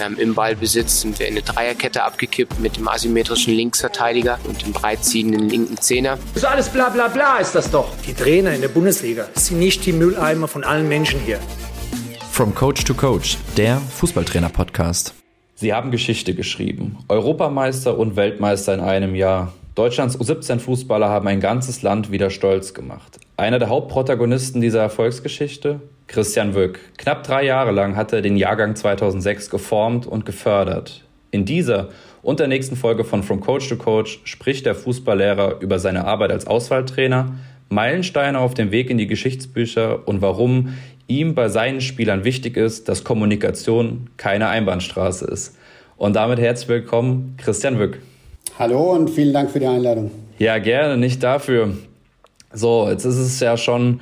Ähm, Im Ballbesitz sind wir in eine Dreierkette abgekippt mit dem asymmetrischen Linksverteidiger und dem breitziehenden linken Zehner. So alles bla bla bla ist das doch. Die Trainer in der Bundesliga sind nicht die Mülleimer von allen Menschen hier. From Coach to Coach, der Fußballtrainer-Podcast. Sie haben Geschichte geschrieben. Europameister und Weltmeister in einem Jahr. Deutschlands U17-Fußballer haben ein ganzes Land wieder stolz gemacht. Einer der Hauptprotagonisten dieser Erfolgsgeschichte? Christian Wück. Knapp drei Jahre lang hat er den Jahrgang 2006 geformt und gefördert. In dieser und der nächsten Folge von From Coach to Coach spricht der Fußballlehrer über seine Arbeit als Auswahltrainer, Meilensteine auf dem Weg in die Geschichtsbücher und warum ihm bei seinen Spielern wichtig ist, dass Kommunikation keine Einbahnstraße ist. Und damit herzlich willkommen, Christian Wück. Hallo und vielen Dank für die Einladung. Ja, gerne, nicht dafür. So, jetzt ist es ja schon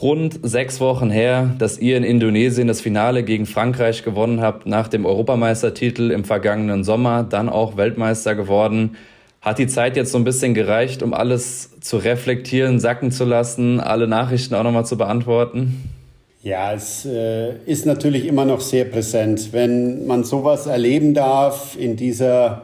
rund sechs Wochen her, dass ihr in Indonesien das Finale gegen Frankreich gewonnen habt, nach dem Europameistertitel im vergangenen Sommer, dann auch Weltmeister geworden. Hat die Zeit jetzt so ein bisschen gereicht, um alles zu reflektieren, sacken zu lassen, alle Nachrichten auch nochmal zu beantworten? Ja, es äh, ist natürlich immer noch sehr präsent. Wenn man sowas erleben darf in dieser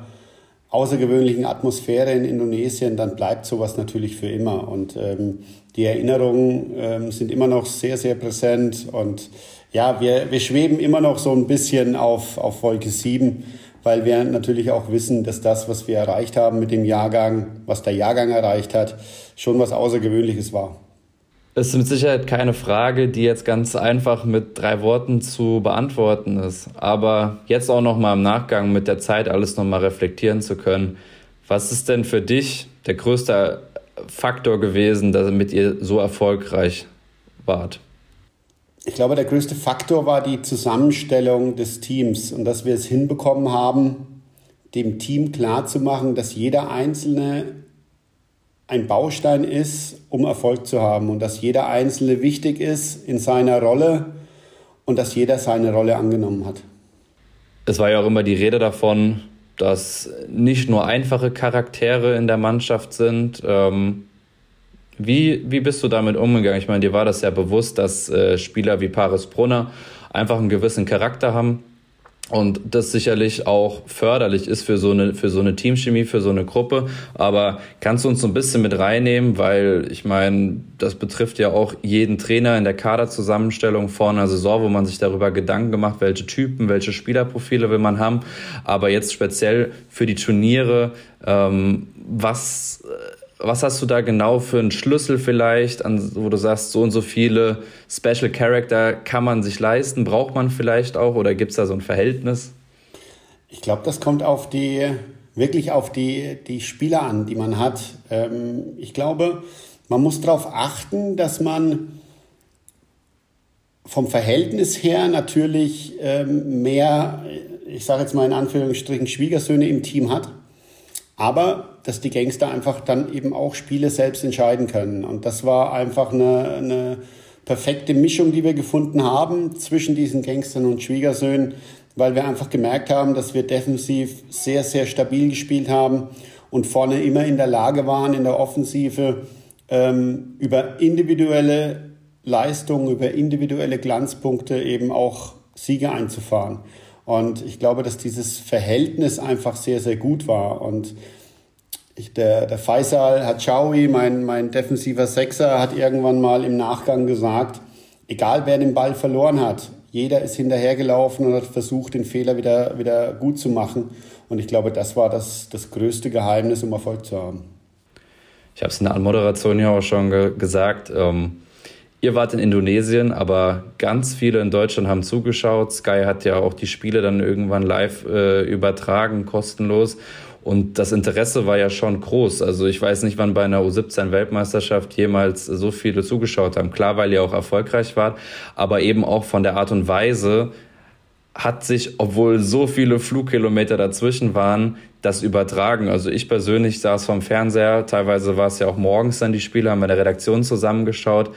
außergewöhnlichen Atmosphäre in Indonesien, dann bleibt sowas natürlich für immer. Und ähm, die Erinnerungen ähm, sind immer noch sehr, sehr präsent. Und ja, wir, wir schweben immer noch so ein bisschen auf, auf Wolke 7, weil wir natürlich auch wissen, dass das, was wir erreicht haben mit dem Jahrgang, was der Jahrgang erreicht hat, schon was Außergewöhnliches war. Es ist mit Sicherheit keine Frage, die jetzt ganz einfach mit drei Worten zu beantworten ist. Aber jetzt auch noch mal im Nachgang mit der Zeit alles noch mal reflektieren zu können. Was ist denn für dich der größte Faktor gewesen, damit ihr so erfolgreich wart? Ich glaube, der größte Faktor war die Zusammenstellung des Teams und dass wir es hinbekommen haben, dem Team klarzumachen, dass jeder Einzelne ein Baustein ist, um Erfolg zu haben und dass jeder Einzelne wichtig ist in seiner Rolle und dass jeder seine Rolle angenommen hat. Es war ja auch immer die Rede davon, dass nicht nur einfache Charaktere in der Mannschaft sind. Ähm, wie, wie bist du damit umgegangen? Ich meine, dir war das ja bewusst, dass äh, Spieler wie Paris Brunner einfach einen gewissen Charakter haben und das sicherlich auch förderlich ist für so eine für so eine Teamchemie für so eine Gruppe. Aber kannst du uns so ein bisschen mit reinnehmen? Weil ich meine das betrifft ja auch jeden Trainer in der Kaderzusammenstellung vor einer Saison wo man sich darüber Gedanken gemacht welche Typen welche Spielerprofile will man haben. Aber jetzt speziell für die Turniere ähm, was was hast du da genau für einen Schlüssel vielleicht, an, wo du sagst, so und so viele Special Character kann man sich leisten, braucht man vielleicht auch oder gibt es da so ein Verhältnis? Ich glaube, das kommt auf die, wirklich auf die, die Spieler an, die man hat. Ähm, ich glaube, man muss darauf achten, dass man vom Verhältnis her natürlich ähm, mehr, ich sage jetzt mal in Anführungsstrichen, Schwiegersöhne im Team hat. Aber dass die Gangster einfach dann eben auch Spiele selbst entscheiden können. Und das war einfach eine, eine perfekte Mischung, die wir gefunden haben zwischen diesen Gangstern und Schwiegersöhnen, weil wir einfach gemerkt haben, dass wir defensiv sehr, sehr stabil gespielt haben und vorne immer in der Lage waren, in der Offensive ähm, über individuelle Leistungen, über individuelle Glanzpunkte eben auch Siege einzufahren. Und ich glaube, dass dieses Verhältnis einfach sehr, sehr gut war. Und ich, der, der Faisal Hachawi, mein, mein defensiver Sechser, hat irgendwann mal im Nachgang gesagt, egal wer den Ball verloren hat, jeder ist hinterhergelaufen und hat versucht, den Fehler wieder, wieder gut zu machen. Und ich glaube, das war das, das größte Geheimnis, um Erfolg zu haben. Ich habe es in der Anmoderation ja auch schon ge gesagt. Ähm, ihr wart in Indonesien, aber ganz viele in Deutschland haben zugeschaut. Sky hat ja auch die Spiele dann irgendwann live äh, übertragen, kostenlos. Und das Interesse war ja schon groß. Also ich weiß nicht, wann bei einer U17-Weltmeisterschaft jemals so viele zugeschaut haben. Klar, weil ihr auch erfolgreich wart, aber eben auch von der Art und Weise hat sich, obwohl so viele Flugkilometer dazwischen waren, das übertragen. Also ich persönlich saß vom Fernseher, teilweise war es ja auch morgens dann die Spiele, haben wir in der Redaktion zusammengeschaut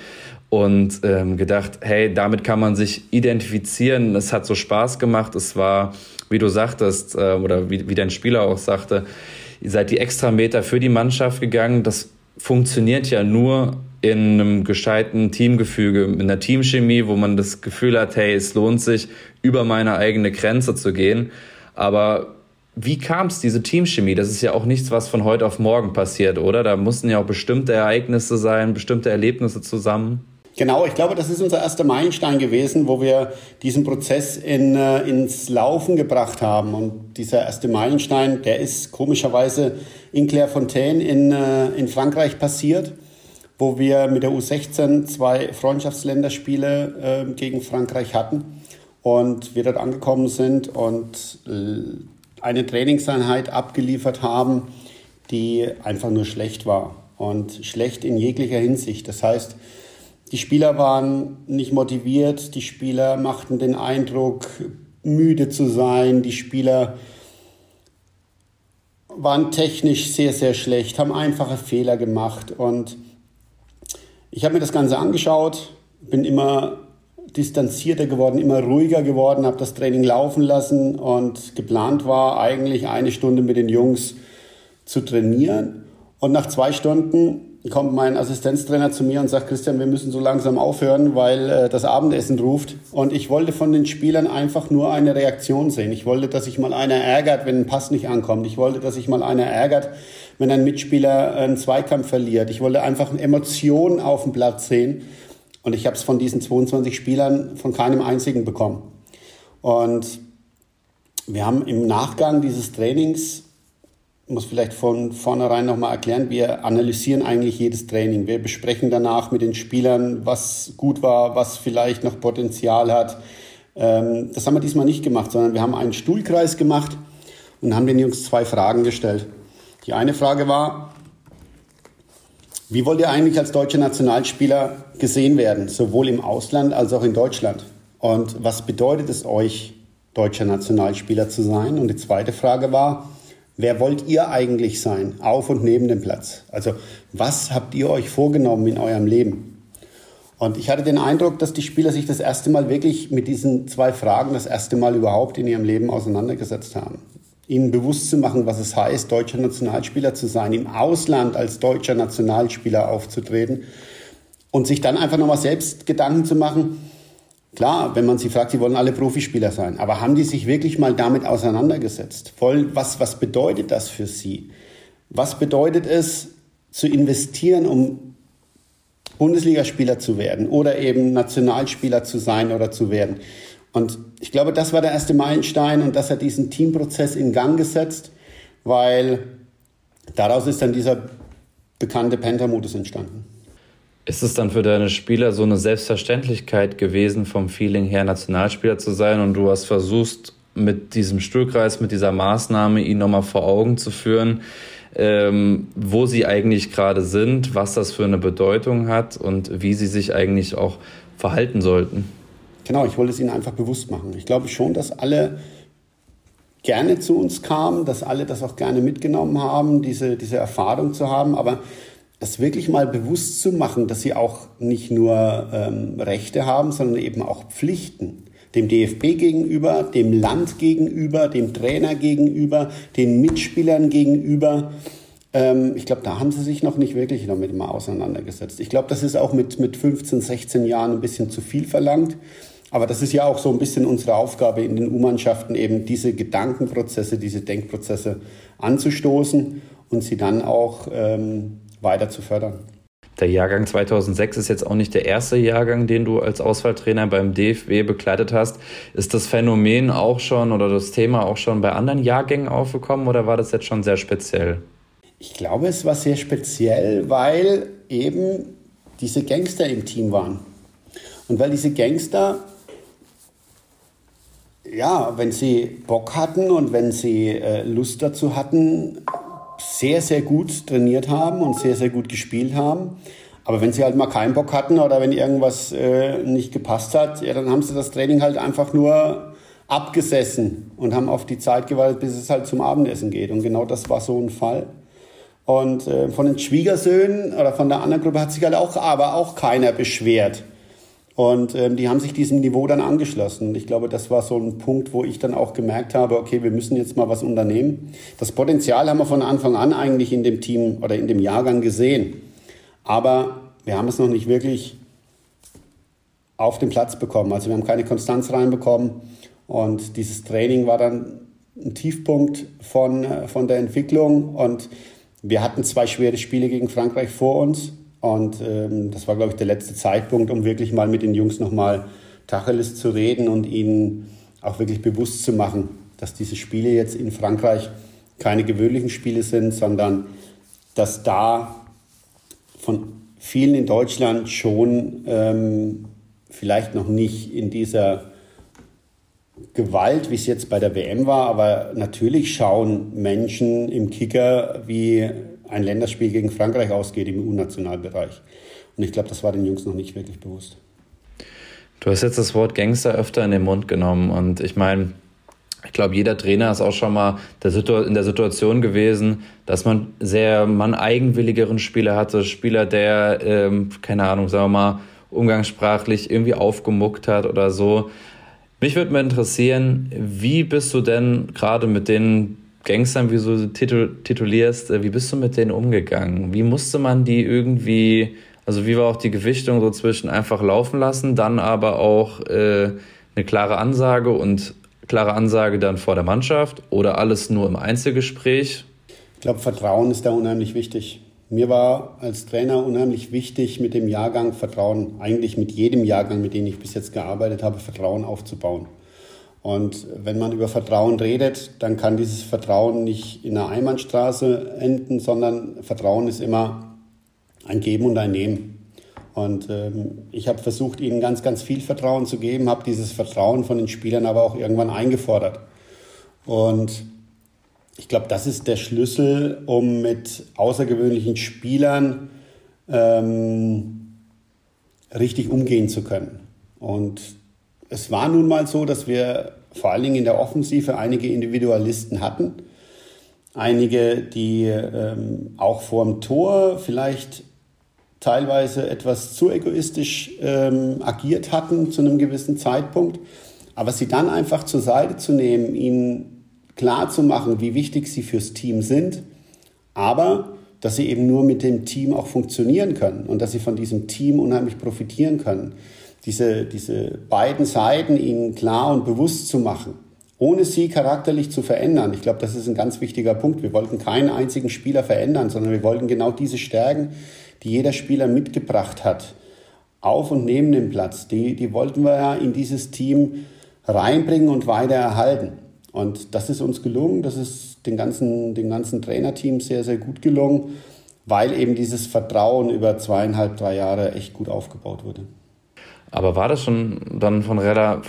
und ähm, gedacht, hey, damit kann man sich identifizieren. Es hat so Spaß gemacht. Es war wie du sagtest, äh, oder wie, wie dein Spieler auch sagte, ihr seid die extra Meter für die Mannschaft gegangen. Das funktioniert ja nur in einem gescheiten Teamgefüge, in einer Teamchemie, wo man das Gefühl hat, hey, es lohnt sich, über meine eigene Grenze zu gehen. Aber wie kam es, diese Teamchemie? Das ist ja auch nichts, was von heute auf morgen passiert, oder? Da mussten ja auch bestimmte Ereignisse sein, bestimmte Erlebnisse zusammen. Genau, ich glaube, das ist unser erster Meilenstein gewesen, wo wir diesen Prozess in, äh, ins Laufen gebracht haben. Und dieser erste Meilenstein, der ist komischerweise in Clairefontaine in, äh, in Frankreich passiert, wo wir mit der U16 zwei Freundschaftsländerspiele äh, gegen Frankreich hatten und wir dort angekommen sind und äh, eine Trainingseinheit abgeliefert haben, die einfach nur schlecht war und schlecht in jeglicher Hinsicht. Das heißt, die Spieler waren nicht motiviert, die Spieler machten den Eindruck, müde zu sein, die Spieler waren technisch sehr, sehr schlecht, haben einfache Fehler gemacht und ich habe mir das Ganze angeschaut, bin immer distanzierter geworden, immer ruhiger geworden, habe das Training laufen lassen und geplant war eigentlich eine Stunde mit den Jungs zu trainieren. Und nach zwei Stunden kommt mein Assistenztrainer zu mir und sagt, Christian, wir müssen so langsam aufhören, weil äh, das Abendessen ruft. Und ich wollte von den Spielern einfach nur eine Reaktion sehen. Ich wollte, dass sich mal einer ärgert, wenn ein Pass nicht ankommt. Ich wollte, dass sich mal einer ärgert, wenn ein Mitspieler einen Zweikampf verliert. Ich wollte einfach Emotionen auf dem Platz sehen. Und ich habe es von diesen 22 Spielern von keinem einzigen bekommen. Und wir haben im Nachgang dieses Trainings, muss vielleicht von vornherein nochmal erklären, wir analysieren eigentlich jedes Training. Wir besprechen danach mit den Spielern, was gut war, was vielleicht noch Potenzial hat. Ähm, das haben wir diesmal nicht gemacht, sondern wir haben einen Stuhlkreis gemacht und haben den Jungs zwei Fragen gestellt. Die eine Frage war, wie wollt ihr eigentlich als deutscher Nationalspieler gesehen werden, sowohl im Ausland als auch in Deutschland? Und was bedeutet es euch, deutscher Nationalspieler zu sein? Und die zweite Frage war, wer wollt ihr eigentlich sein, auf und neben dem Platz? Also was habt ihr euch vorgenommen in eurem Leben? Und ich hatte den Eindruck, dass die Spieler sich das erste Mal wirklich mit diesen zwei Fragen das erste Mal überhaupt in ihrem Leben auseinandergesetzt haben ihnen bewusst zu machen, was es heißt, deutscher Nationalspieler zu sein, im Ausland als deutscher Nationalspieler aufzutreten und sich dann einfach nochmal selbst Gedanken zu machen. Klar, wenn man sie fragt, sie wollen alle Profispieler sein, aber haben die sich wirklich mal damit auseinandergesetzt? Voll, was, was bedeutet das für sie? Was bedeutet es, zu investieren, um Bundesligaspieler zu werden oder eben Nationalspieler zu sein oder zu werden? Und ich glaube, das war der erste Meilenstein und das hat diesen Teamprozess in Gang gesetzt, weil daraus ist dann dieser bekannte Penta-Modus entstanden. Ist es dann für deine Spieler so eine Selbstverständlichkeit gewesen, vom Feeling her Nationalspieler zu sein und du hast versucht, mit diesem Stuhlkreis, mit dieser Maßnahme ihnen nochmal vor Augen zu führen, ähm, wo sie eigentlich gerade sind, was das für eine Bedeutung hat und wie sie sich eigentlich auch verhalten sollten? Genau, ich wollte es ihnen einfach bewusst machen. Ich glaube schon, dass alle gerne zu uns kamen, dass alle das auch gerne mitgenommen haben, diese, diese Erfahrung zu haben, aber es wirklich mal bewusst zu machen, dass sie auch nicht nur ähm, Rechte haben, sondern eben auch Pflichten. Dem DFB gegenüber, dem Land gegenüber, dem Trainer gegenüber, den Mitspielern gegenüber. Ähm, ich glaube, da haben sie sich noch nicht wirklich damit mal auseinandergesetzt. Ich glaube, das ist auch mit, mit 15, 16 Jahren ein bisschen zu viel verlangt. Aber das ist ja auch so ein bisschen unsere Aufgabe in den U-Mannschaften, eben diese Gedankenprozesse, diese Denkprozesse anzustoßen und sie dann auch ähm, weiter zu fördern. Der Jahrgang 2006 ist jetzt auch nicht der erste Jahrgang, den du als Auswahltrainer beim DFW begleitet hast. Ist das Phänomen auch schon oder das Thema auch schon bei anderen Jahrgängen aufgekommen oder war das jetzt schon sehr speziell? Ich glaube, es war sehr speziell, weil eben diese Gangster im Team waren. Und weil diese Gangster ja, wenn sie Bock hatten und wenn sie äh, Lust dazu hatten, sehr, sehr gut trainiert haben und sehr, sehr gut gespielt haben. Aber wenn sie halt mal keinen Bock hatten oder wenn irgendwas äh, nicht gepasst hat, ja, dann haben sie das Training halt einfach nur abgesessen und haben auf die Zeit gewartet, bis es halt zum Abendessen geht. Und genau das war so ein Fall. Und äh, von den Schwiegersöhnen oder von der anderen Gruppe hat sich halt auch, aber auch keiner beschwert. Und ähm, die haben sich diesem Niveau dann angeschlossen. Und ich glaube, das war so ein Punkt, wo ich dann auch gemerkt habe, okay, wir müssen jetzt mal was unternehmen. Das Potenzial haben wir von Anfang an eigentlich in dem Team oder in dem Jahrgang gesehen. Aber wir haben es noch nicht wirklich auf den Platz bekommen. Also wir haben keine Konstanz reinbekommen und dieses Training war dann ein Tiefpunkt von, äh, von der Entwicklung und wir hatten zwei schwere Spiele gegen Frankreich vor uns und ähm, das war, glaube ich, der letzte Zeitpunkt, um wirklich mal mit den Jungs nochmal Tacheles zu reden und ihnen auch wirklich bewusst zu machen, dass diese Spiele jetzt in Frankreich keine gewöhnlichen Spiele sind, sondern dass da von vielen in Deutschland schon ähm, vielleicht noch nicht in dieser Gewalt, wie es jetzt bei der WM war, aber natürlich schauen Menschen im Kicker, wie ein Länderspiel gegen Frankreich ausgeht im U-Nationalbereich. Und ich glaube, das war den Jungs noch nicht wirklich bewusst. Du hast jetzt das Wort Gangster öfter in den Mund genommen und ich meine, ich glaube, jeder Trainer ist auch schon mal in der Situation gewesen, dass man sehr man eigenwilligeren Spieler hatte, Spieler, der, ähm, keine Ahnung, sagen wir mal, umgangssprachlich irgendwie aufgemuckt hat oder so. Mich würde mal interessieren, wie bist du denn gerade mit den Gangstern, wie du titul titulierst, äh, wie bist du mit denen umgegangen? Wie musste man die irgendwie, also wie war auch die Gewichtung so zwischen einfach laufen lassen, dann aber auch äh, eine klare Ansage und klare Ansage dann vor der Mannschaft oder alles nur im Einzelgespräch? Ich glaube, Vertrauen ist da unheimlich wichtig. Mir war als Trainer unheimlich wichtig, mit dem Jahrgang Vertrauen, eigentlich mit jedem Jahrgang, mit dem ich bis jetzt gearbeitet habe, Vertrauen aufzubauen. Und wenn man über Vertrauen redet, dann kann dieses Vertrauen nicht in einer Einbahnstraße enden, sondern Vertrauen ist immer ein Geben und ein Nehmen. Und ähm, ich habe versucht, ihnen ganz, ganz viel Vertrauen zu geben, habe dieses Vertrauen von den Spielern aber auch irgendwann eingefordert. Und ich glaube, das ist der Schlüssel, um mit außergewöhnlichen Spielern ähm, richtig umgehen zu können. Und es war nun mal so, dass wir vor allen Dingen in der Offensive einige Individualisten hatten. Einige, die ähm, auch vor dem Tor vielleicht teilweise etwas zu egoistisch ähm, agiert hatten zu einem gewissen Zeitpunkt. Aber sie dann einfach zur Seite zu nehmen, ihnen klar zu machen, wie wichtig sie fürs Team sind, aber dass sie eben nur mit dem Team auch funktionieren können und dass sie von diesem Team unheimlich profitieren können. Diese, diese beiden Seiten ihnen klar und bewusst zu machen, ohne sie charakterlich zu verändern. Ich glaube, das ist ein ganz wichtiger Punkt. Wir wollten keinen einzigen Spieler verändern, sondern wir wollten genau diese Stärken, die jeder Spieler mitgebracht hat, auf und neben dem Platz, die, die wollten wir ja in dieses Team reinbringen und weiter erhalten. Und das ist uns gelungen, das ist den ganzen, dem ganzen Trainerteam sehr, sehr gut gelungen, weil eben dieses Vertrauen über zweieinhalb, drei Jahre echt gut aufgebaut wurde. Aber war das schon dann von Redder,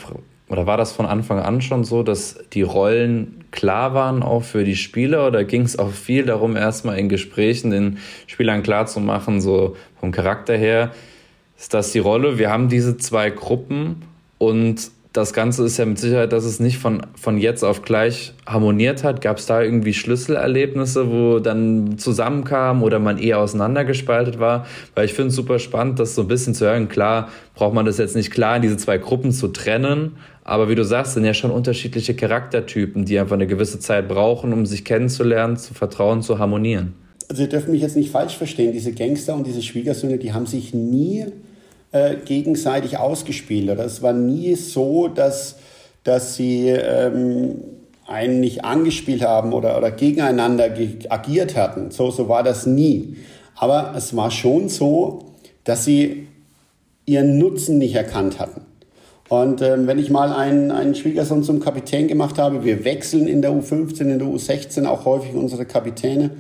oder war das von Anfang an schon so, dass die Rollen klar waren auch für die Spieler? Oder ging es auch viel darum, erstmal in Gesprächen den Spielern klarzumachen, so vom Charakter her, ist das die Rolle, wir haben diese zwei Gruppen und das Ganze ist ja mit Sicherheit, dass es nicht von, von jetzt auf gleich harmoniert hat. Gab es da irgendwie Schlüsselerlebnisse, wo dann zusammenkam oder man eher auseinandergespaltet war? Weil ich finde es super spannend, das so ein bisschen zu hören. Klar, braucht man das jetzt nicht klar diese zwei Gruppen zu trennen. Aber wie du sagst, sind ja schon unterschiedliche Charaktertypen, die einfach eine gewisse Zeit brauchen, um sich kennenzulernen, zu vertrauen, zu harmonieren. Also ihr dürft mich jetzt nicht falsch verstehen. Diese Gangster und diese Schwiegersöhne, die haben sich nie äh, gegenseitig ausgespielt. Oder es war nie so, dass, dass sie ähm, einen nicht angespielt haben oder, oder gegeneinander agiert hatten. So, so war das nie. Aber es war schon so, dass sie ihren Nutzen nicht erkannt hatten. Und ähm, wenn ich mal einen, einen Schwiegersohn zum Kapitän gemacht habe, wir wechseln in der U15, in der U16 auch häufig unsere Kapitäne,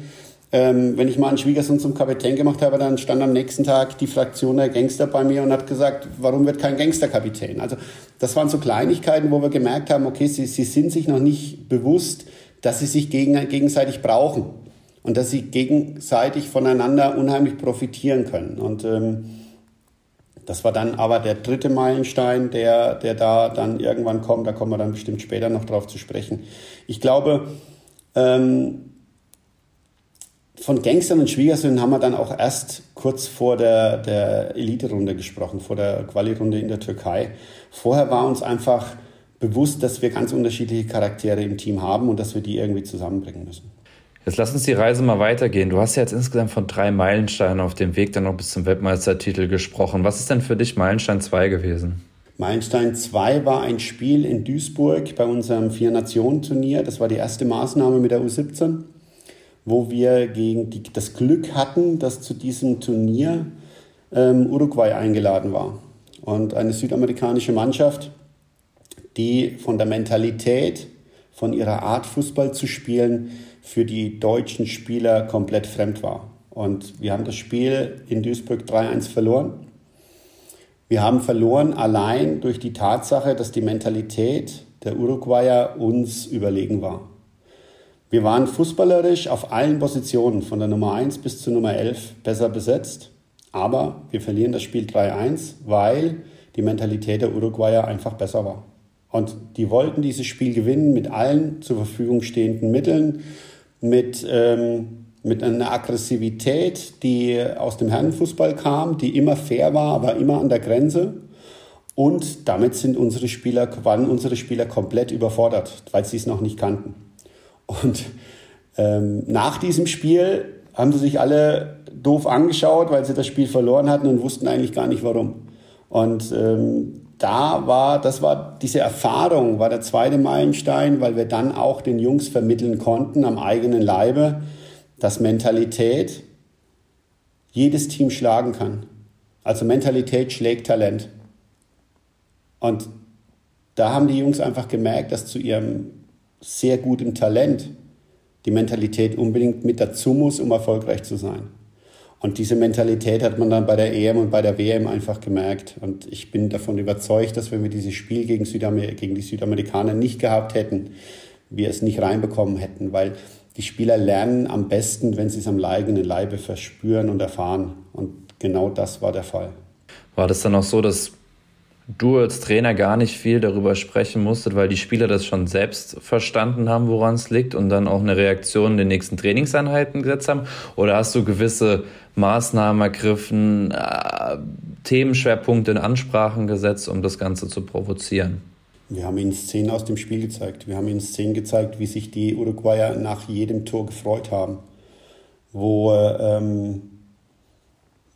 ähm, wenn ich mal einen Schwiegersohn zum Kapitän gemacht habe, dann stand am nächsten Tag die Fraktion der Gangster bei mir und hat gesagt, warum wird kein Gangsterkapitän? Also das waren so Kleinigkeiten, wo wir gemerkt haben, okay, sie, sie sind sich noch nicht bewusst, dass sie sich gegen, gegenseitig brauchen und dass sie gegenseitig voneinander unheimlich profitieren können. Und ähm, das war dann aber der dritte Meilenstein, der, der da dann irgendwann kommt. Da kommen wir dann bestimmt später noch drauf zu sprechen. Ich glaube, ähm, von Gangstern und Schwiegersöhnen haben wir dann auch erst kurz vor der, der Elite-Runde gesprochen, vor der Quali-Runde in der Türkei. Vorher war uns einfach bewusst, dass wir ganz unterschiedliche Charaktere im Team haben und dass wir die irgendwie zusammenbringen müssen. Jetzt lass uns die Reise mal weitergehen. Du hast ja jetzt insgesamt von drei Meilensteinen auf dem Weg dann noch bis zum Weltmeistertitel gesprochen. Was ist denn für dich Meilenstein 2 gewesen? Meilenstein 2 war ein Spiel in Duisburg bei unserem Vier-Nationen-Turnier. Das war die erste Maßnahme mit der U17, wo wir gegen die, das Glück hatten, dass zu diesem Turnier ähm, Uruguay eingeladen war. Und eine südamerikanische Mannschaft, die von der Mentalität, von ihrer Art Fußball zu spielen, für die deutschen Spieler komplett fremd war. Und wir haben das Spiel in Duisburg 3-1 verloren. Wir haben verloren allein durch die Tatsache, dass die Mentalität der Uruguayer uns überlegen war. Wir waren fußballerisch auf allen Positionen von der Nummer 1 bis zur Nummer 11 besser besetzt, aber wir verlieren das Spiel 3-1, weil die Mentalität der Uruguayer einfach besser war. Und die wollten dieses Spiel gewinnen mit allen zur Verfügung stehenden Mitteln, mit, ähm, mit einer Aggressivität, die aus dem Herrenfußball kam, die immer fair war, aber immer an der Grenze. Und damit sind unsere Spieler, waren unsere Spieler komplett überfordert, weil sie es noch nicht kannten. Und ähm, nach diesem Spiel haben sie sich alle doof angeschaut, weil sie das Spiel verloren hatten und wussten eigentlich gar nicht warum. Und ähm, da war, das war diese Erfahrung, war der zweite Meilenstein, weil wir dann auch den Jungs vermitteln konnten am eigenen Leibe, dass Mentalität jedes Team schlagen kann. Also Mentalität schlägt Talent. Und da haben die Jungs einfach gemerkt, dass zu ihrem sehr guten Talent die Mentalität unbedingt mit dazu muss, um erfolgreich zu sein. Und diese Mentalität hat man dann bei der EM und bei der WM einfach gemerkt. Und ich bin davon überzeugt, dass wenn wir dieses Spiel gegen, Südamer gegen die Südamerikaner nicht gehabt hätten, wir es nicht reinbekommen hätten, weil die Spieler lernen am besten, wenn sie es am eigenen Leibe verspüren und erfahren. Und genau das war der Fall. War das dann auch so, dass du als Trainer gar nicht viel darüber sprechen musstet, weil die Spieler das schon selbst verstanden haben, woran es liegt und dann auch eine Reaktion in den nächsten Trainingseinheiten gesetzt haben? Oder hast du gewisse Maßnahmen ergriffen, äh, Themenschwerpunkte in Ansprachen gesetzt, um das Ganze zu provozieren? Wir haben ihnen Szenen aus dem Spiel gezeigt. Wir haben ihnen Szenen gezeigt, wie sich die Uruguayer nach jedem Tor gefreut haben. Wo ähm,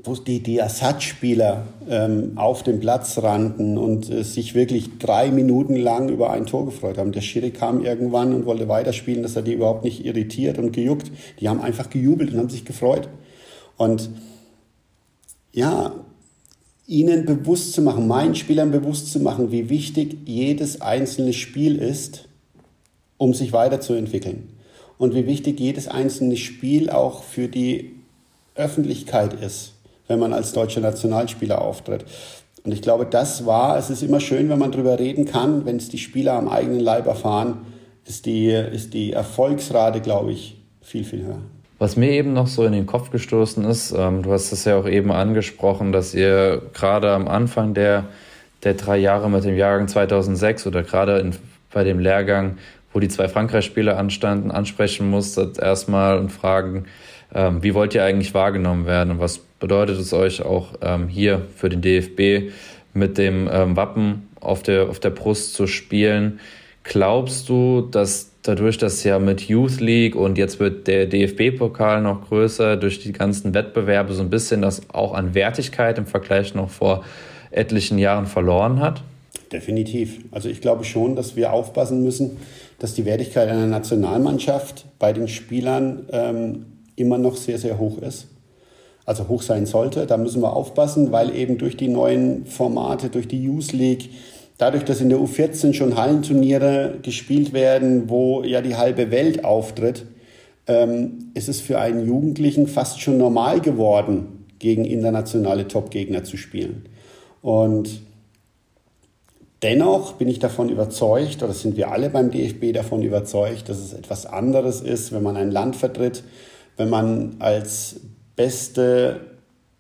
wo die, die Ersatzspieler ähm, auf dem Platz rannten und äh, sich wirklich drei Minuten lang über ein Tor gefreut haben. Der Schiri kam irgendwann und wollte weiterspielen, das hat die überhaupt nicht irritiert und gejuckt. Die haben einfach gejubelt und haben sich gefreut. Und ja, ihnen bewusst zu machen, meinen Spielern bewusst zu machen, wie wichtig jedes einzelne Spiel ist, um sich weiterzuentwickeln. Und wie wichtig jedes einzelne Spiel auch für die Öffentlichkeit ist wenn man als deutscher Nationalspieler auftritt. Und ich glaube, das war, es ist immer schön, wenn man darüber reden kann, wenn es die Spieler am eigenen Leib erfahren, ist die, ist die Erfolgsrate, glaube ich, viel, viel höher. Was mir eben noch so in den Kopf gestoßen ist, ähm, du hast es ja auch eben angesprochen, dass ihr gerade am Anfang der, der drei Jahre mit dem Jahrgang 2006 oder gerade in, bei dem Lehrgang, wo die zwei Frankreich-Spieler anstanden, ansprechen musstet erstmal und fragen, ähm, wie wollt ihr eigentlich wahrgenommen werden und was bedeutet es euch auch ähm, hier für den DFB mit dem ähm, Wappen auf der, auf der Brust zu spielen? Glaubst du, dass dadurch, dass ja mit Youth League und jetzt wird der DFB-Pokal noch größer, durch die ganzen Wettbewerbe so ein bisschen das auch an Wertigkeit im Vergleich noch vor etlichen Jahren verloren hat? Definitiv. Also ich glaube schon, dass wir aufpassen müssen, dass die Wertigkeit einer Nationalmannschaft bei den Spielern ähm, immer noch sehr, sehr hoch ist. Also hoch sein sollte. Da müssen wir aufpassen, weil eben durch die neuen Formate, durch die Youth League, dadurch, dass in der U14 schon Hallenturniere gespielt werden, wo ja die halbe Welt auftritt, ähm, ist es für einen Jugendlichen fast schon normal geworden, gegen internationale Top-Gegner zu spielen. Und dennoch bin ich davon überzeugt, oder sind wir alle beim DFB davon überzeugt, dass es etwas anderes ist, wenn man ein Land vertritt, wenn man als beste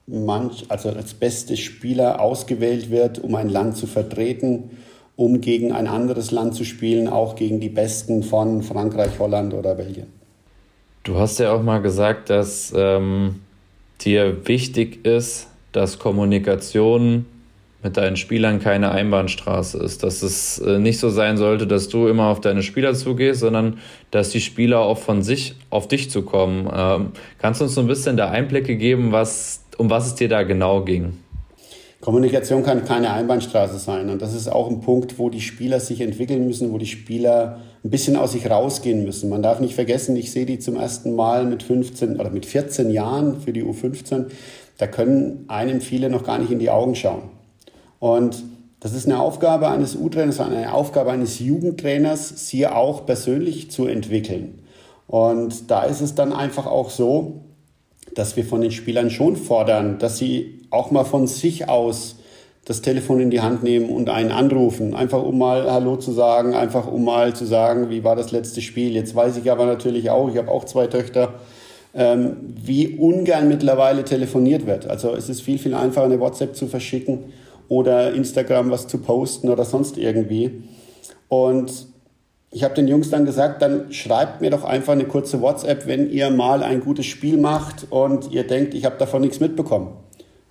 Manch, also als beste Spieler ausgewählt wird, um ein Land zu vertreten, um gegen ein anderes Land zu spielen, auch gegen die Besten von Frankreich, Holland oder Belgien. Du hast ja auch mal gesagt, dass ähm, dir wichtig ist, dass Kommunikation mit deinen Spielern keine Einbahnstraße ist. Dass es äh, nicht so sein sollte, dass du immer auf deine Spieler zugehst, sondern dass die Spieler auch von sich auf dich zukommen. Ähm, kannst du uns so ein bisschen da Einblicke geben, was, um was es dir da genau ging? Kommunikation kann keine Einbahnstraße sein. Und das ist auch ein Punkt, wo die Spieler sich entwickeln müssen, wo die Spieler ein bisschen aus sich rausgehen müssen. Man darf nicht vergessen, ich sehe die zum ersten Mal mit 15 oder mit 14 Jahren für die U15. Da können einem viele noch gar nicht in die Augen schauen. Und das ist eine Aufgabe eines U-Trainers, eine Aufgabe eines Jugendtrainers, sie auch persönlich zu entwickeln. Und da ist es dann einfach auch so, dass wir von den Spielern schon fordern, dass sie auch mal von sich aus das Telefon in die Hand nehmen und einen anrufen. Einfach um mal Hallo zu sagen, einfach um mal zu sagen, wie war das letzte Spiel. Jetzt weiß ich aber natürlich auch, ich habe auch zwei Töchter, ähm, wie ungern mittlerweile telefoniert wird. Also es ist viel, viel einfacher, eine WhatsApp zu verschicken oder Instagram was zu posten oder sonst irgendwie. Und ich habe den Jungs dann gesagt, dann schreibt mir doch einfach eine kurze WhatsApp, wenn ihr mal ein gutes Spiel macht und ihr denkt, ich habe davon nichts mitbekommen.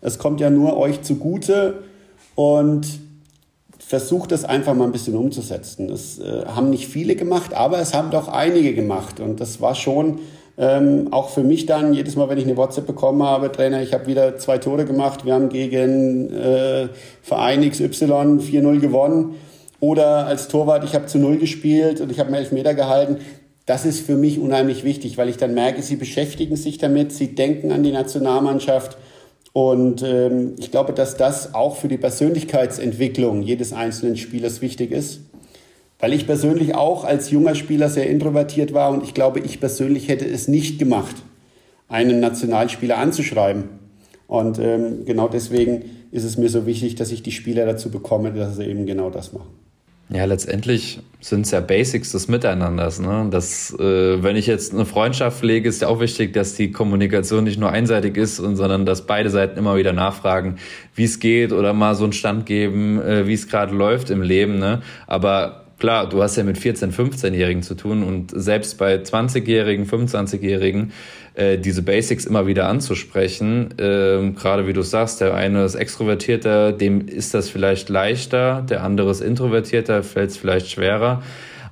Es kommt ja nur euch zugute und versucht das einfach mal ein bisschen umzusetzen. Das äh, haben nicht viele gemacht, aber es haben doch einige gemacht und das war schon ähm, auch für mich dann, jedes Mal, wenn ich eine WhatsApp bekommen habe, Trainer, ich habe wieder zwei Tore gemacht, wir haben gegen äh, Verein XY 4-0 gewonnen. Oder als Torwart, ich habe zu Null gespielt und ich habe einen Elfmeter gehalten. Das ist für mich unheimlich wichtig, weil ich dann merke, sie beschäftigen sich damit, sie denken an die Nationalmannschaft. Und ähm, ich glaube, dass das auch für die Persönlichkeitsentwicklung jedes einzelnen Spielers wichtig ist. Weil ich persönlich auch als junger Spieler sehr introvertiert war und ich glaube, ich persönlich hätte es nicht gemacht, einen Nationalspieler anzuschreiben. Und ähm, genau deswegen ist es mir so wichtig, dass ich die Spieler dazu bekomme, dass sie eben genau das machen. Ja, letztendlich sind es ja Basics des Miteinanders. Ne? Das, äh, wenn ich jetzt eine Freundschaft pflege, ist ja auch wichtig, dass die Kommunikation nicht nur einseitig ist, sondern dass beide Seiten immer wieder nachfragen, wie es geht oder mal so einen Stand geben, äh, wie es gerade läuft im Leben. Ne? Aber klar, du hast ja mit 14-, 15-Jährigen zu tun und selbst bei 20-Jährigen, 25-Jährigen äh, diese Basics immer wieder anzusprechen, äh, gerade wie du sagst, der eine ist extrovertierter, dem ist das vielleicht leichter, der andere ist introvertierter, fällt es vielleicht schwerer.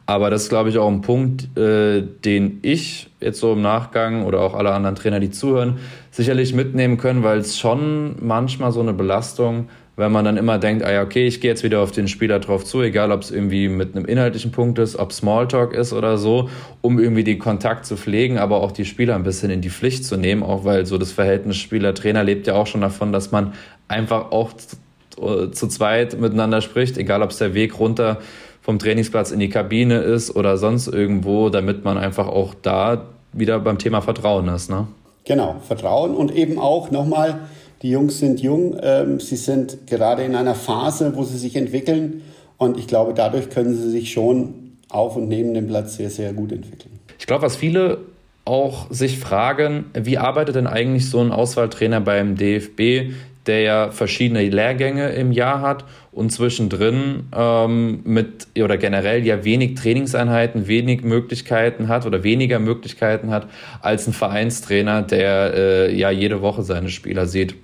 Aber das ist, glaube ich, auch ein Punkt, äh, den ich jetzt so im Nachgang oder auch alle anderen Trainer, die zuhören, sicherlich mitnehmen können, weil es schon manchmal so eine Belastung wenn man dann immer denkt, ah ja, okay, ich gehe jetzt wieder auf den Spieler drauf zu, egal ob es irgendwie mit einem inhaltlichen Punkt ist, ob Smalltalk ist oder so, um irgendwie den Kontakt zu pflegen, aber auch die Spieler ein bisschen in die Pflicht zu nehmen, auch weil so das Verhältnis Spieler-Trainer lebt ja auch schon davon, dass man einfach auch zu, zu zweit miteinander spricht, egal ob es der Weg runter vom Trainingsplatz in die Kabine ist oder sonst irgendwo, damit man einfach auch da wieder beim Thema Vertrauen ist. Ne? Genau, Vertrauen und eben auch nochmal, die Jungs sind jung, ähm, sie sind gerade in einer Phase, wo sie sich entwickeln und ich glaube, dadurch können sie sich schon auf und neben dem Platz sehr, sehr gut entwickeln. Ich glaube, was viele auch sich fragen, wie arbeitet denn eigentlich so ein Auswahltrainer beim DFB, der ja verschiedene Lehrgänge im Jahr hat und zwischendrin ähm, mit oder generell ja wenig Trainingseinheiten, wenig Möglichkeiten hat oder weniger Möglichkeiten hat als ein Vereinstrainer, der äh, ja jede Woche seine Spieler sieht.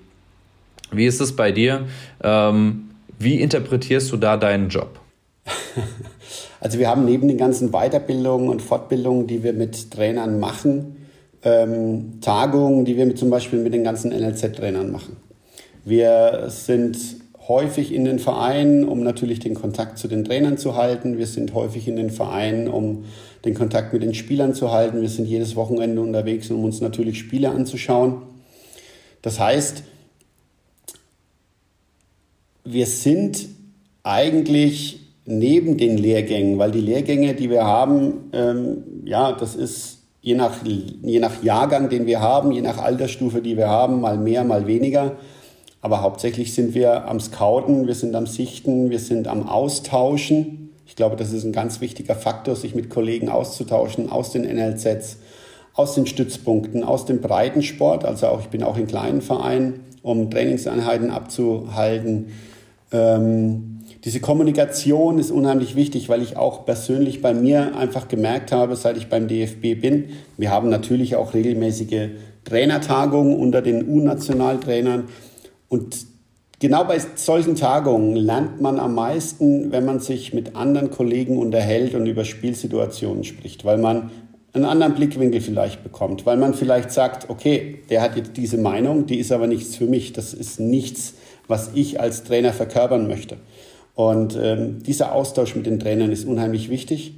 Wie ist es bei dir? Ähm, wie interpretierst du da deinen Job? Also wir haben neben den ganzen Weiterbildungen und Fortbildungen, die wir mit Trainern machen, ähm, Tagungen, die wir mit, zum Beispiel mit den ganzen NLZ-Trainern machen. Wir sind häufig in den Vereinen, um natürlich den Kontakt zu den Trainern zu halten. Wir sind häufig in den Vereinen, um den Kontakt mit den Spielern zu halten. Wir sind jedes Wochenende unterwegs, um uns natürlich Spiele anzuschauen. Das heißt, wir sind eigentlich neben den Lehrgängen, weil die Lehrgänge, die wir haben, ähm, ja, das ist je nach, je nach Jahrgang, den wir haben, je nach Altersstufe, die wir haben, mal mehr, mal weniger. Aber hauptsächlich sind wir am Scouten, wir sind am Sichten, wir sind am Austauschen. Ich glaube, das ist ein ganz wichtiger Faktor, sich mit Kollegen auszutauschen aus den NLZs, aus den Stützpunkten, aus dem Breitensport. Also auch, ich bin auch in kleinen Vereinen, um Trainingseinheiten abzuhalten ähm, diese Kommunikation ist unheimlich wichtig, weil ich auch persönlich bei mir einfach gemerkt habe, seit ich beim DFB bin, wir haben natürlich auch regelmäßige Trainertagungen unter den U-Nationaltrainern. Und genau bei solchen Tagungen lernt man am meisten, wenn man sich mit anderen Kollegen unterhält und über Spielsituationen spricht, weil man einen anderen Blickwinkel vielleicht bekommt, weil man vielleicht sagt, okay, der hat jetzt diese Meinung, die ist aber nichts für mich, das ist nichts, was ich als Trainer verkörpern möchte. Und ähm, dieser Austausch mit den Trainern ist unheimlich wichtig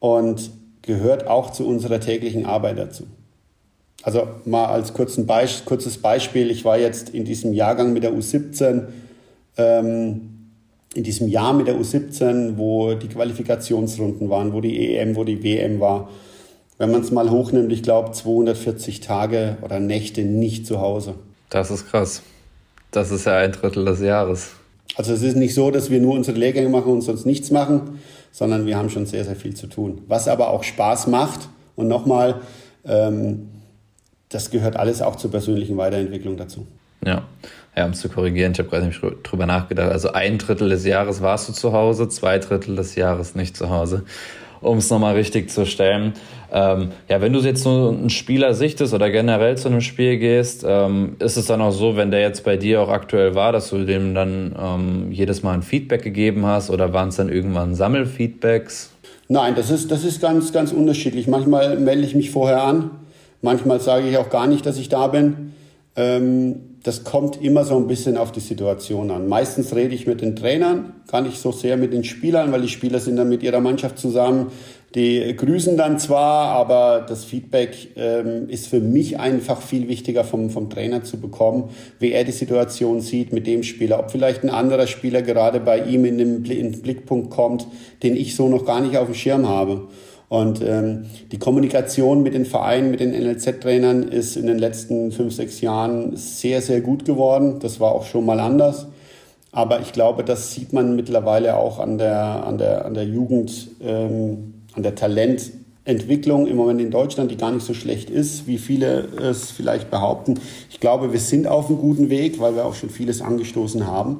und gehört auch zu unserer täglichen Arbeit dazu. Also mal als Beisp kurzes Beispiel, ich war jetzt in diesem Jahrgang mit der U17, ähm, in diesem Jahr mit der U17, wo die Qualifikationsrunden waren, wo die EM, wo die WM war. Wenn man es mal hochnimmt, ich glaube 240 Tage oder Nächte nicht zu Hause. Das ist krass. Das ist ja ein Drittel des Jahres. Also es ist nicht so, dass wir nur unsere Lehrgänge machen und sonst nichts machen, sondern wir haben schon sehr, sehr viel zu tun. Was aber auch Spaß macht und nochmal, ähm, das gehört alles auch zur persönlichen Weiterentwicklung dazu. Ja, ja um es zu korrigieren, ich habe gerade nämlich drüber nachgedacht. Also ein Drittel des Jahres warst du zu Hause, zwei Drittel des Jahres nicht zu Hause um es nochmal richtig zu stellen. Ähm, ja, wenn du jetzt so einen Spieler sichtest oder generell zu einem Spiel gehst, ähm, ist es dann auch so, wenn der jetzt bei dir auch aktuell war, dass du dem dann ähm, jedes Mal ein Feedback gegeben hast oder waren es dann irgendwann Sammelfeedbacks? Nein, das ist, das ist ganz, ganz unterschiedlich. Manchmal melde ich mich vorher an, manchmal sage ich auch gar nicht, dass ich da bin. Ähm, das kommt immer so ein bisschen auf die Situation an. Meistens rede ich mit den Trainern, gar nicht so sehr mit den Spielern, weil die Spieler sind dann mit ihrer Mannschaft zusammen. Die grüßen dann zwar, aber das Feedback ähm, ist für mich einfach viel wichtiger vom, vom Trainer zu bekommen, wie er die Situation sieht mit dem Spieler, ob vielleicht ein anderer Spieler gerade bei ihm in den, in den Blickpunkt kommt, den ich so noch gar nicht auf dem Schirm habe. Und ähm, die Kommunikation mit den Vereinen, mit den NLZ-Trainern ist in den letzten fünf, sechs Jahren sehr, sehr gut geworden. Das war auch schon mal anders. Aber ich glaube, das sieht man mittlerweile auch an der, an der, an der Jugend, ähm, an der Talententwicklung im Moment in Deutschland, die gar nicht so schlecht ist, wie viele es vielleicht behaupten. Ich glaube, wir sind auf einem guten Weg, weil wir auch schon vieles angestoßen haben.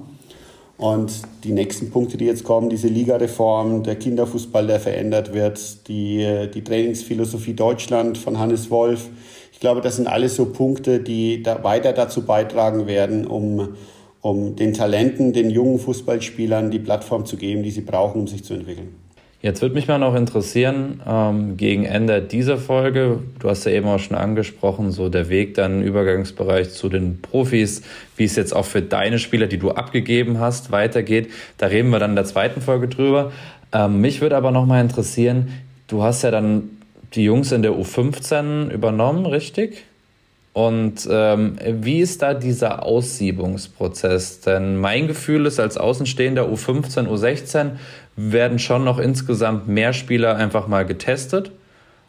Und die nächsten Punkte, die jetzt kommen, diese Ligareform, der Kinderfußball, der verändert wird, die, die Trainingsphilosophie Deutschland von Hannes Wolf. Ich glaube, das sind alles so Punkte, die da weiter dazu beitragen werden, um, um den Talenten, den jungen Fußballspielern die Plattform zu geben, die sie brauchen, um sich zu entwickeln. Jetzt würde mich mal noch interessieren, ähm, gegen Ende dieser Folge, du hast ja eben auch schon angesprochen, so der Weg dann Übergangsbereich zu den Profis, wie es jetzt auch für deine Spieler, die du abgegeben hast, weitergeht. Da reden wir dann in der zweiten Folge drüber. Ähm, mich würde aber noch mal interessieren, du hast ja dann die Jungs in der U15 übernommen, richtig? Und ähm, wie ist da dieser Aussiebungsprozess? Denn mein Gefühl ist, als Außenstehender U15, U16 werden schon noch insgesamt mehr Spieler einfach mal getestet.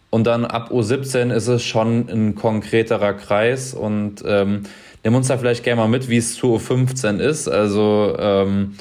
Und dann ab U17 ist es schon ein konkreterer Kreis. Und ähm, nimm uns da vielleicht gerne mal mit, wie es zu U15 ist. Also ähm,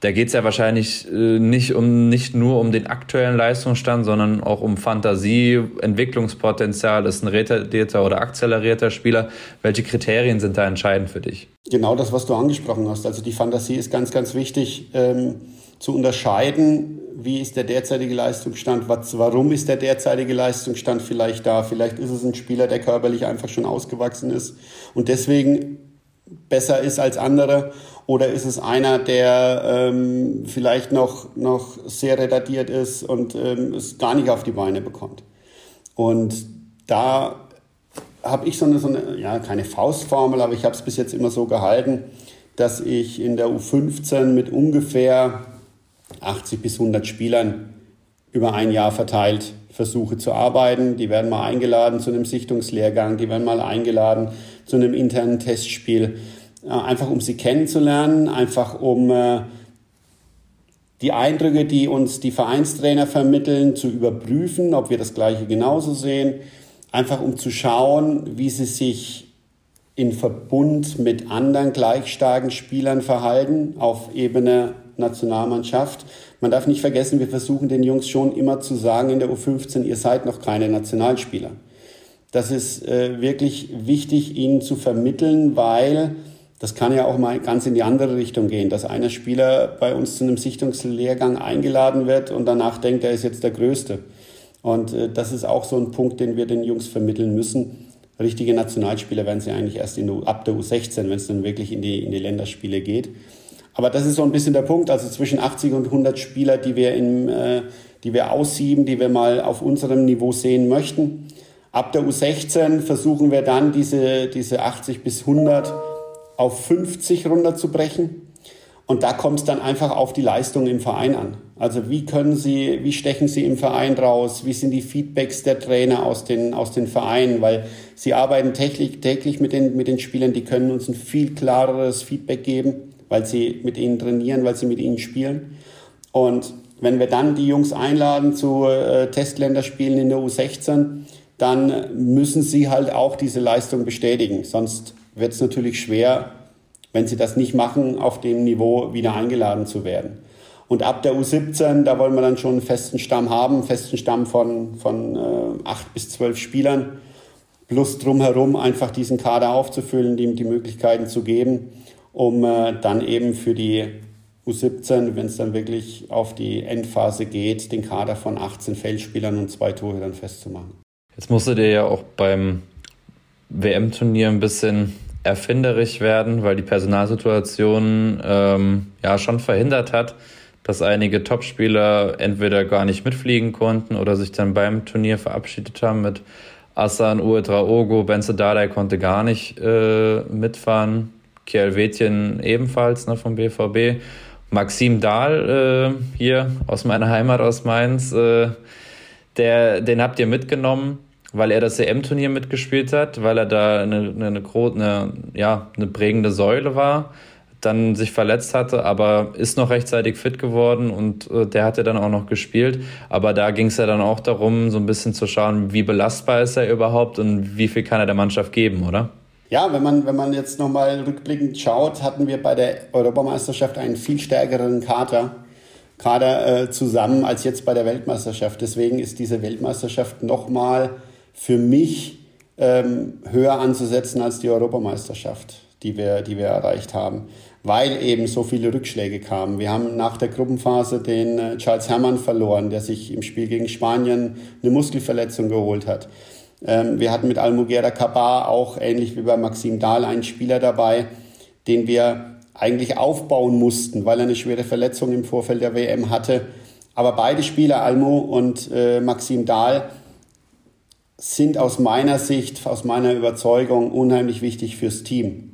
da geht es ja wahrscheinlich äh, nicht, um, nicht nur um den aktuellen Leistungsstand, sondern auch um Fantasie, Entwicklungspotenzial. Ist ein retardierter oder akzelerierter Spieler? Welche Kriterien sind da entscheidend für dich? Genau das, was du angesprochen hast. Also die Fantasie ist ganz, ganz wichtig. Ähm zu unterscheiden, wie ist der derzeitige Leistungsstand, was, warum ist der derzeitige Leistungsstand vielleicht da. Vielleicht ist es ein Spieler, der körperlich einfach schon ausgewachsen ist und deswegen besser ist als andere. Oder ist es einer, der ähm, vielleicht noch, noch sehr retardiert ist und ähm, es gar nicht auf die Beine bekommt. Und da habe ich so eine, so eine, ja, keine Faustformel, aber ich habe es bis jetzt immer so gehalten, dass ich in der U15 mit ungefähr 80 bis 100 Spielern über ein Jahr verteilt versuche zu arbeiten. Die werden mal eingeladen zu einem Sichtungslehrgang, die werden mal eingeladen zu einem internen Testspiel, einfach um sie kennenzulernen, einfach um äh, die Eindrücke, die uns die Vereinstrainer vermitteln, zu überprüfen, ob wir das Gleiche genauso sehen, einfach um zu schauen, wie sie sich in Verbund mit anderen gleich starken Spielern verhalten auf Ebene Nationalmannschaft. Man darf nicht vergessen, wir versuchen den Jungs schon immer zu sagen in der U15, ihr seid noch keine Nationalspieler. Das ist äh, wirklich wichtig, ihnen zu vermitteln, weil das kann ja auch mal ganz in die andere Richtung gehen, dass einer Spieler bei uns zu einem Sichtungslehrgang eingeladen wird und danach denkt, er ist jetzt der Größte. Und äh, das ist auch so ein Punkt, den wir den Jungs vermitteln müssen. richtige Nationalspieler werden sie eigentlich erst in, ab der U16, wenn es dann wirklich in die, in die Länderspiele geht. Aber das ist so ein bisschen der Punkt. Also zwischen 80 und 100 Spieler, die wir, im, äh, die wir aussieben, die wir mal auf unserem Niveau sehen möchten. Ab der U16 versuchen wir dann diese, diese 80 bis 100 auf 50 runterzubrechen. Und da kommt es dann einfach auf die Leistung im Verein an. Also wie können Sie, wie stechen Sie im Verein raus? Wie sind die Feedbacks der Trainer aus den, aus den Vereinen? Weil sie arbeiten täglich, täglich mit den, mit den Spielern, die können uns ein viel klareres Feedback geben weil sie mit ihnen trainieren, weil sie mit ihnen spielen. Und wenn wir dann die Jungs einladen zu äh, Testländerspielen in der U16, dann müssen sie halt auch diese Leistung bestätigen. Sonst wird es natürlich schwer, wenn sie das nicht machen, auf dem Niveau wieder eingeladen zu werden. Und ab der U17, da wollen wir dann schon einen festen Stamm haben, einen festen Stamm von, von äh, acht bis zwölf Spielern, plus drumherum einfach diesen Kader aufzufüllen, ihm die Möglichkeiten zu geben um äh, dann eben für die U17, wenn es dann wirklich auf die Endphase geht, den Kader von 18 Feldspielern und zwei Torhütern festzumachen. Jetzt musstet ihr ja auch beim WM-Turnier ein bisschen erfinderisch werden, weil die Personalsituation ähm, ja schon verhindert hat, dass einige Topspieler entweder gar nicht mitfliegen konnten oder sich dann beim Turnier verabschiedet haben mit Asan, Uetra Ogo, Benze Dardai konnte gar nicht äh, mitfahren. Kjell ebenfalls ne, vom BVB. Maxim Dahl äh, hier aus meiner Heimat aus Mainz, äh, der, den habt ihr mitgenommen, weil er das EM-Turnier mitgespielt hat, weil er da eine, eine, eine, ja, eine prägende Säule war, dann sich verletzt hatte, aber ist noch rechtzeitig fit geworden und äh, der hatte dann auch noch gespielt. Aber da ging es ja dann auch darum, so ein bisschen zu schauen, wie belastbar ist er überhaupt und wie viel kann er der Mannschaft geben, oder? Ja, wenn man, wenn man jetzt nochmal rückblickend schaut, hatten wir bei der Europameisterschaft einen viel stärkeren Kader, Kader äh, zusammen als jetzt bei der Weltmeisterschaft. Deswegen ist diese Weltmeisterschaft nochmal für mich ähm, höher anzusetzen als die Europameisterschaft, die wir, die wir erreicht haben, weil eben so viele Rückschläge kamen. Wir haben nach der Gruppenphase den äh, Charles Herrmann verloren, der sich im Spiel gegen Spanien eine Muskelverletzung geholt hat. Ähm, wir hatten mit Almugera Kabar auch ähnlich wie bei Maxim Dahl einen Spieler dabei, den wir eigentlich aufbauen mussten, weil er eine schwere Verletzung im Vorfeld der WM hatte. Aber beide Spieler, Almo und äh, Maxim Dahl, sind aus meiner Sicht, aus meiner Überzeugung unheimlich wichtig fürs Team.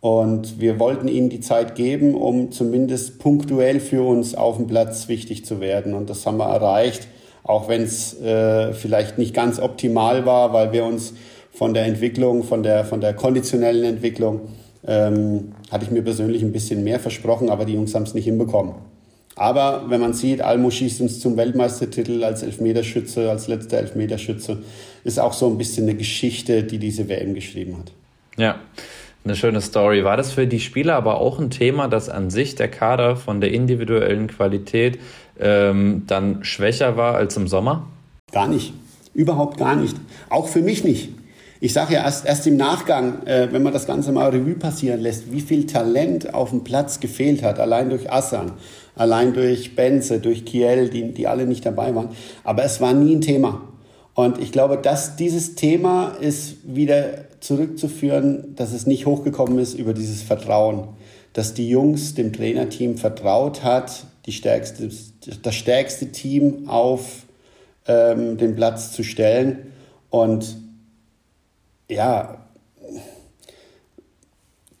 Und wir wollten ihnen die Zeit geben, um zumindest punktuell für uns auf dem Platz wichtig zu werden. Und das haben wir erreicht auch wenn es äh, vielleicht nicht ganz optimal war, weil wir uns von der Entwicklung, von der, von der konditionellen Entwicklung, ähm, hatte ich mir persönlich ein bisschen mehr versprochen, aber die Jungs haben es nicht hinbekommen. Aber wenn man sieht, Almo schießt uns zum Weltmeistertitel als Elfmeterschütze, als letzter Elfmeterschütze, ist auch so ein bisschen eine Geschichte, die diese WM geschrieben hat. Ja, eine schöne Story. War das für die Spieler aber auch ein Thema, dass an sich der Kader von der individuellen Qualität ähm, dann schwächer war als im Sommer? Gar nicht. Überhaupt gar nicht. Auch für mich nicht. Ich sage ja erst, erst im Nachgang, äh, wenn man das Ganze mal Revue passieren lässt, wie viel Talent auf dem Platz gefehlt hat, allein durch Assan, allein durch Benze, durch Kiel, die, die alle nicht dabei waren. Aber es war nie ein Thema. Und ich glaube, dass dieses Thema ist wieder zurückzuführen, dass es nicht hochgekommen ist über dieses Vertrauen. Dass die Jungs dem Trainerteam vertraut hat, die stärkste, das stärkste Team auf ähm, den Platz zu stellen. Und ja,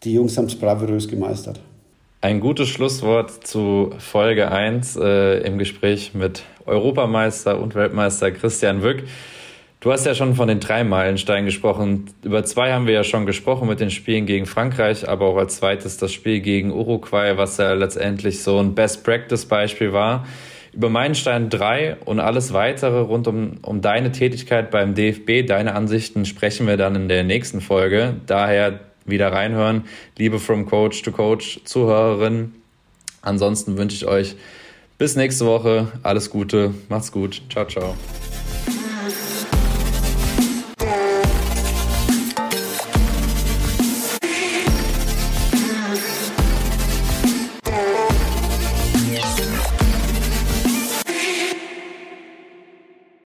die Jungs haben es bravourös gemeistert. Ein gutes Schlusswort zu Folge 1 äh, im Gespräch mit Europameister und Weltmeister Christian Wück. Du hast ja schon von den drei Meilensteinen gesprochen. Über zwei haben wir ja schon gesprochen mit den Spielen gegen Frankreich, aber auch als zweites das Spiel gegen Uruguay, was ja letztendlich so ein Best-Practice-Beispiel war. Über Meilenstein 3 und alles weitere rund um, um deine Tätigkeit beim DFB, deine Ansichten sprechen wir dann in der nächsten Folge. Daher wieder reinhören. Liebe From Coach to Coach Zuhörerinnen. Ansonsten wünsche ich euch bis nächste Woche. Alles Gute. Macht's gut. Ciao, ciao.